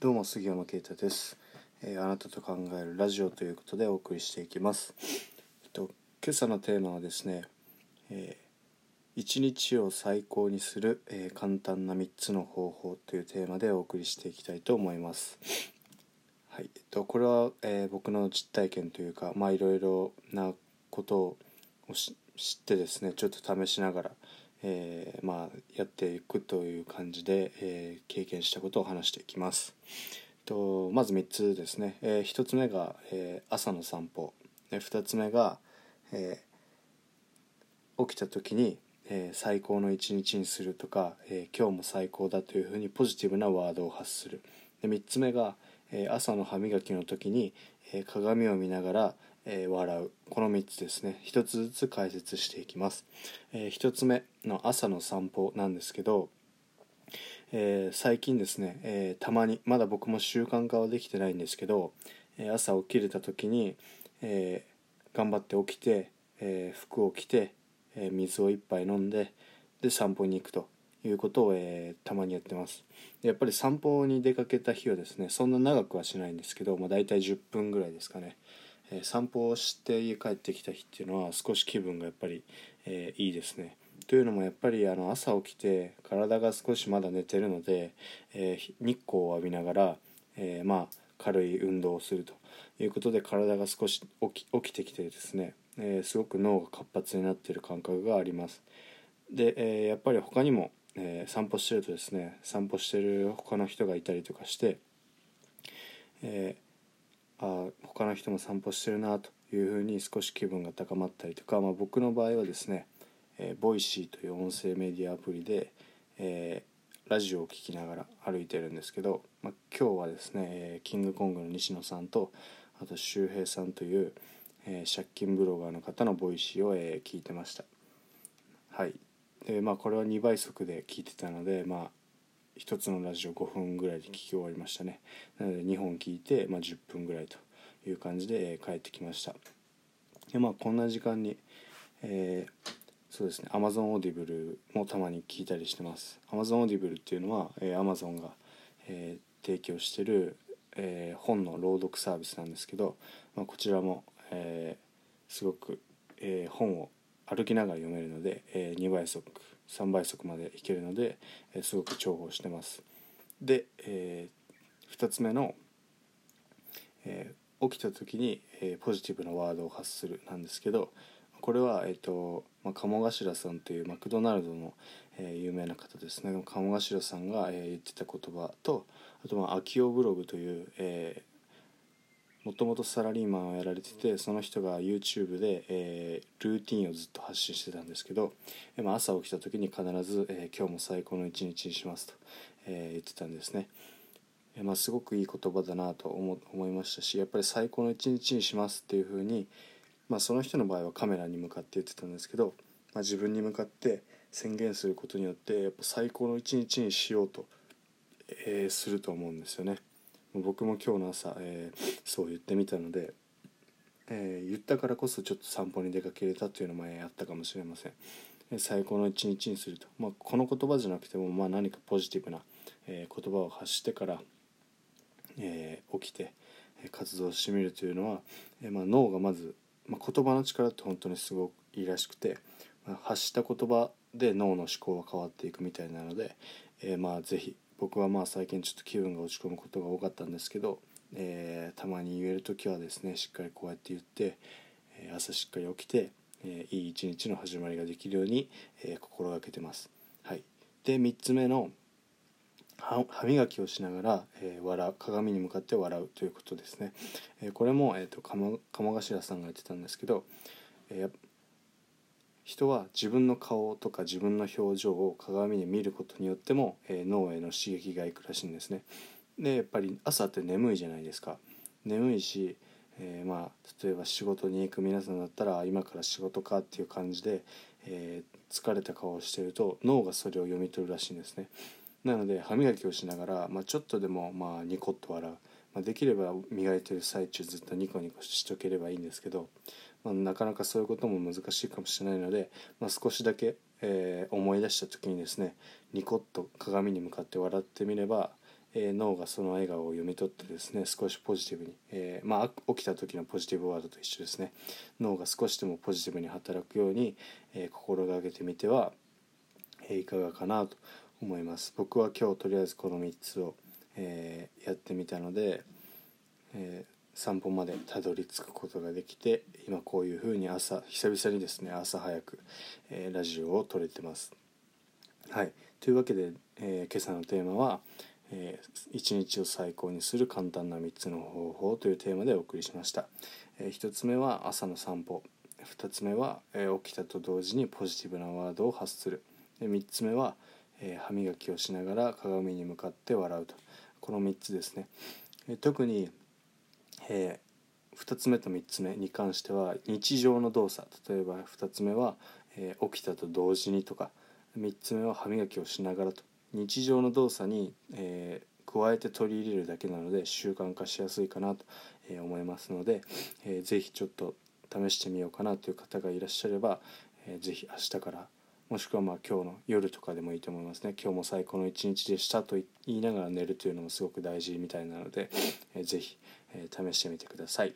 どうも杉山啓太です、えーあなたと考えるラジオということでお送りしていきます、えっと、今朝のテーマはですね、えー一日を最高にする、えー簡単な3つの方法というテーマでお送りしていきたいと思います。はいえっと、これは、えー僕の実体験というかまあいろいろなことを知ってですねちょっと試しながら、えーまあ、やっていくという感じで、えー経験したことを話していきます。とまず3つですね、え1つ目が、えー朝の散歩。2つ目が、えー起きた時に、えー最高の一日にするとか、えー今日も最高だというふうにポジティブなワードを発する。で3つ目が、えー朝の歯磨きの時に、えー鏡を見ながら、えー笑う。この3つですね。1つずつ解説していきます、え1つ目の朝の散歩なんですけど、えー最近ですね、えたまにまだ僕も習慣化はできてないんですけど、え朝起きれた時に、え頑張って起きて、え服を着て、え水を一杯飲んでで散歩に行くということを、えーたまにやってます。やっぱり散歩に出かけた日はですねそんな長くはしないんですけど、まあ、大体10分ぐらいですかね、え散歩をして家帰ってきた日っていうのは少し気分がやっぱり、えーいいですね。というのもやっぱりあの朝起きて体が少しまだ寝てるので、えー日光を浴びながら、えーまあ軽い運動をすると。いうことで体が少し起きてきてですね、えすごく脳が活発になっている感覚があります。で、えやっぱり他にも、え散歩してるとですね散歩してる他の人がいたりとかして、えーの人も散歩してるなというふうに少し気分が高まったりとか、まあ、僕の場合はですね、えー Voicy という音声メディアアプリで、えーラジオを聴きながら歩いてるんですけど、まあ、今日はですね、えーキングコングの西野さんとあと周平さんという、えー借金ブロガーの方の Voicy を、えー聞いてました。はい。でまあこれは2倍速で聞いてたのでまあ1つのラジオ5分ぐらいで聞き終わりましたね。なので2本聞いて、まあ、10分ぐらいという感じで、えー帰ってきました。でまあこんな時間に、えーそうですね Amazon Audible もたまに聞いたりしてます。Amazon Audible っていうのは、えー Amazon が、えー提供してる、えー本の朗読サービスなんですけど、まあ、こちらも、えーすごく、えー本を歩きながら読めるので、え2倍速3倍速までいけるので、えーすごく重宝してます。で、え2つ目の、えー起きた時に、えーポジティブなワードを発するなんですけどこれは、えーとまあ、鴨頭さんというマクドナルドの、えー有名な方ですね鴨頭さんが、えー言ってた言葉とあとまあ秋夫ブログという、えもともとサラリーマンをやられててその人が YouTube で、えールーティンをずっと発信してたんですけど、えまあ、朝起きた時に必ず、えー今日も最高の一日にします」と、えー言ってたんですね。まあ、すごくいい言葉だなと思思いましたしやっぱり最高の一日にしますっていう風にまあその人の場合はカメラに向かって言ってたんですけど、まあ、自分に向かって宣言することによってやっぱ最高の一日にしようと、えーすると思うんですよね。僕も今日の朝、えーそう言ってみたので、えー言ったからこそちょっと散歩に出かけれたというのもあったかもしれません。最高の一日にすると、まあ、この言葉じゃなくても、まあ、何かポジティブな、え言葉を発してから、えー起きて活動してみるというのは、えーまあ、脳がまず、まあ、言葉の力って本当にすごくいいらしくて、まあ発した言葉で脳の思考が変わっていくみたいなので、えーまあぜひ僕はまあ最近ちょっと気分が落ち込むことが多かったんですけど、えーたまに言える時はですねしっかりこうやって言って、え朝しっかり起きて、えいい一日の始まりができるように、え心がけてます。はい、で3つ目の歯磨きをしながら、えー笑う。鏡に向かって笑うということですね、えーこれも、えー、と鴨鴨頭さんが言ってたんですけど、えー人は自分の顔とか自分の表情を鏡に見ることによっても、えー脳への刺激がいくらしいんですね。でやっぱり朝って眠いじゃないですか。眠いし、えーまあ例えば仕事に行く皆さんだったら今から仕事かっていう感じで、えー疲れた顔をしてると脳がそれを読み取るらしいんですね。なので歯磨きをしながら、まあ、ちょっとでもまあニコッと笑う、まあ、できれば磨いてる最中ずっとニコニコしとければいいんですけど、まあ、なかなかそういうことも難しいかもしれないので、まあ、少しだけ、えー思い出した時にですねニコッと鏡に向かって笑ってみれば、えー、脳がその笑顔を読み取ってですね少しポジティブに、えー、まあ、起きた時のポジティブワードと一緒ですね。脳が少しでもポジティブに働くように、え心がけてみては、えいかがかなと思います僕は今日とりあえずこの3つを、えやってみたので、え散歩までたどり着くことができて今こういう風に朝久々にですね朝早く、えラジオを撮れてます。はいというわけで、えー、今朝のテーマは「えー、一日を最高にする簡単な3つの方法」というテーマでお送りしました。えー、1つ目は朝の散歩2つ目は、えー、起きたと同時にポジティブなワードを発するで3つ目は、え、歯磨きをしながら鏡に向かって笑うと。この3つですね。え、特にえ、2つ目と3つ目に関しては日常の動作。例えば2つ目は、え、起きたと同時にとか。3つ目は歯磨きをしながらと。日常の動作に、え、加えて取り入れるだけなので習慣化しやすいかなと、思いますので、えー、ぜひちょっと試してみようかなという方がいらっしゃれば、えー、ぜひ明日からもしくはまあ今日の夜とかでもいいと思いますね今日も最高の一日でしたと言いながら寝るというのもすごく大事みたいなので、えー、ぜひ、えー、試してみてください。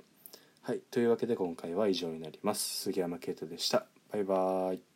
はい、というわけで今回は以上になります。杉山啓太でした。バイバーイ。